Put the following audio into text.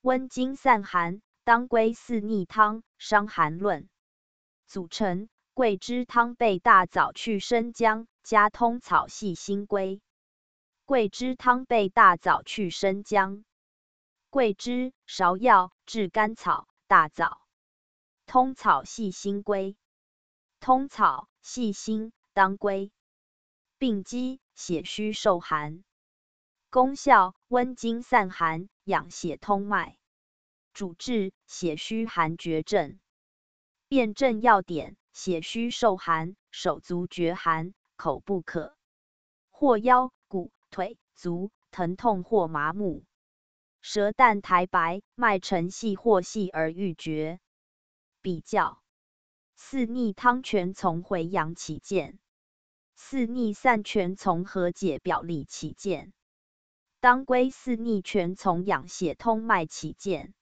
温经散寒，当归四逆汤，伤寒论。组成：桂枝汤备大枣去生姜，加通草细辛归。桂枝汤备大枣去生姜。桂枝、芍药、炙甘草、大枣。通草细辛归。通草、细辛、当归。病机：血虚受寒。功效：温经散寒，养血通脉。主治：血虚寒厥症。辨证要点：血虚受寒，手足厥寒，口不渴，或腰骨。腿、足疼痛或麻木，舌淡苔白，脉沉细或细而欲绝。比较：四逆汤全从回阳起见，四逆散全从和解表里起见，当归四逆全从养血通脉起见。